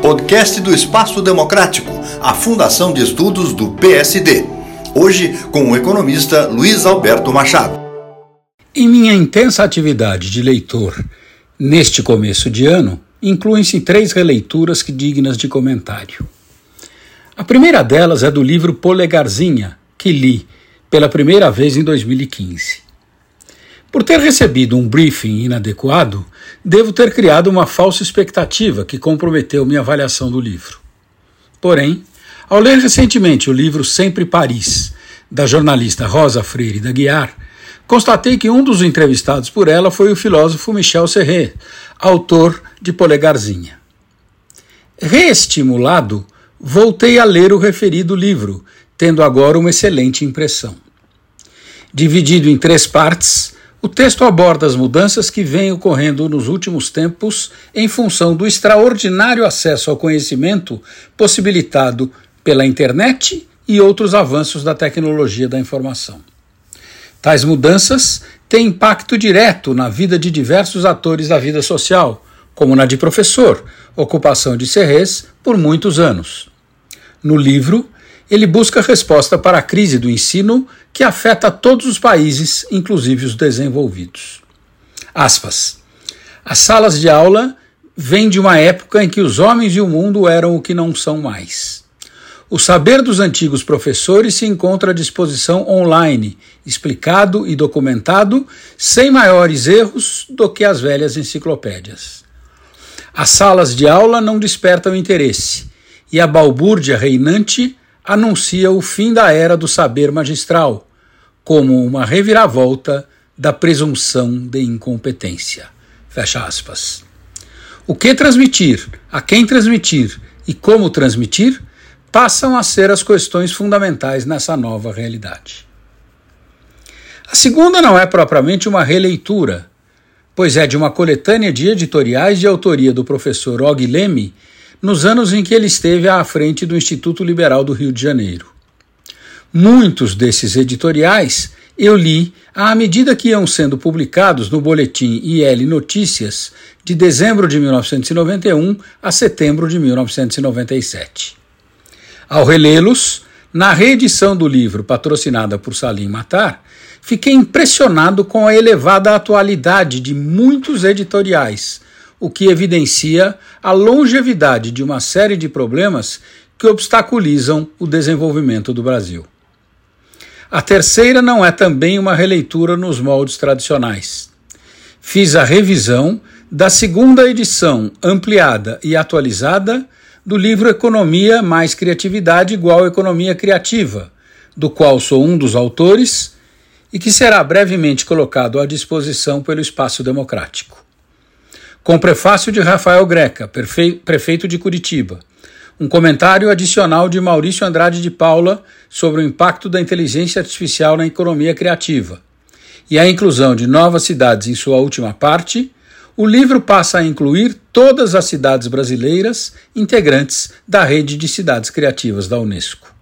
Podcast do Espaço Democrático, a Fundação de Estudos do PSD. Hoje com o economista Luiz Alberto Machado. Em minha intensa atividade de leitor neste começo de ano, incluem-se três releituras que dignas de comentário. A primeira delas é do livro Polegarzinha, que li pela primeira vez em 2015. Por ter recebido um briefing inadequado, devo ter criado uma falsa expectativa que comprometeu minha avaliação do livro. Porém, ao ler recentemente o livro Sempre Paris, da jornalista Rosa Freire da Guiar, constatei que um dos entrevistados por ela foi o filósofo Michel Serret, autor de Polegarzinha. Reestimulado, voltei a ler o referido livro, tendo agora uma excelente impressão. Dividido em três partes, o texto aborda as mudanças que vêm ocorrendo nos últimos tempos em função do extraordinário acesso ao conhecimento possibilitado pela internet e outros avanços da tecnologia da informação. Tais mudanças têm impacto direto na vida de diversos atores da vida social, como na de professor, ocupação de Serres por muitos anos. No livro, ele busca resposta para a crise do ensino que afeta todos os países, inclusive os desenvolvidos. Aspas. As salas de aula vêm de uma época em que os homens e o mundo eram o que não são mais. O saber dos antigos professores se encontra à disposição online, explicado e documentado, sem maiores erros do que as velhas enciclopédias. As salas de aula não despertam interesse, e a balbúrdia reinante anuncia o fim da era do saber magistral, como uma reviravolta da presunção de incompetência. Fecha aspas. O que transmitir, a quem transmitir e como transmitir passam a ser as questões fundamentais nessa nova realidade. A segunda não é propriamente uma releitura, pois é de uma coletânea de editoriais de autoria do professor Og Leme nos anos em que ele esteve à frente do Instituto Liberal do Rio de Janeiro. Muitos desses editoriais eu li à medida que iam sendo publicados no boletim IL Notícias de dezembro de 1991 a setembro de 1997. Ao relê-los, na reedição do livro patrocinada por Salim Matar, fiquei impressionado com a elevada atualidade de muitos editoriais o que evidencia a longevidade de uma série de problemas que obstaculizam o desenvolvimento do Brasil. A terceira não é também uma releitura nos moldes tradicionais. Fiz a revisão da segunda edição ampliada e atualizada do livro Economia mais Criatividade igual Economia Criativa, do qual sou um dos autores e que será brevemente colocado à disposição pelo Espaço Democrático com prefácio de Rafael Greca, prefeito de Curitiba. Um comentário adicional de Maurício Andrade de Paula sobre o impacto da inteligência artificial na economia criativa. E a inclusão de novas cidades em sua última parte, o livro passa a incluir todas as cidades brasileiras integrantes da rede de cidades criativas da Unesco.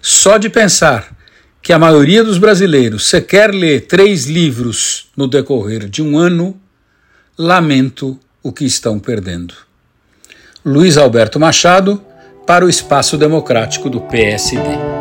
Só de pensar que a maioria dos brasileiros sequer lê três livros no decorrer de um ano lamento o que estão perdendo. Luiz Alberto Machado, para o Espaço Democrático do PSD.